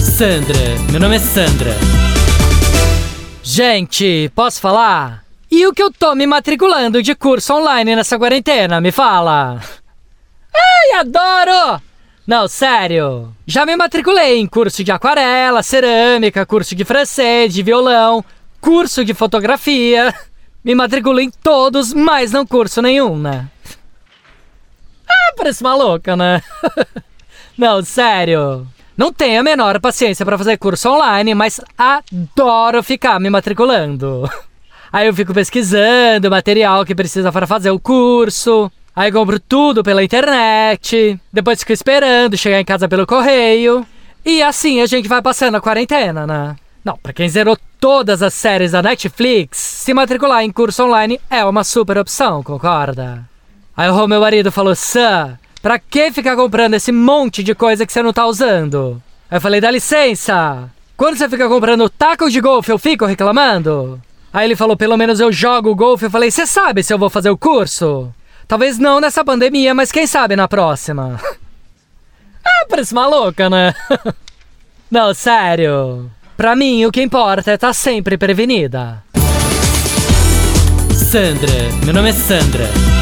Sandra, meu nome é Sandra. Gente, posso falar? E o que eu tô me matriculando de curso online nessa quarentena? Me fala! Ai, adoro! Não, sério. Já me matriculei em curso de aquarela, cerâmica, curso de francês, de violão, curso de fotografia. Me matriculei em todos, mas não curso nenhum, né? Parece maluca, né? não, sério. Não tenho a menor paciência para fazer curso online, mas adoro ficar me matriculando. Aí eu fico pesquisando material que precisa para fazer o curso. Aí compro tudo pela internet. Depois fico esperando chegar em casa pelo correio. E assim a gente vai passando a quarentena, né? Não, pra quem zerou todas as séries da Netflix, se matricular em curso online é uma super opção, concorda? Aí o meu marido falou: Sam, pra que ficar comprando esse monte de coisa que você não tá usando? Aí eu falei: dá licença! Quando você fica comprando taco de golfe, eu fico reclamando? Aí ele falou: pelo menos eu jogo golfe. Eu falei: você sabe se eu vou fazer o curso? Talvez não nessa pandemia, mas quem sabe na próxima. ah, parece maluca, né? não, sério. Pra mim, o que importa é estar tá sempre prevenida. Sandra, meu nome é Sandra.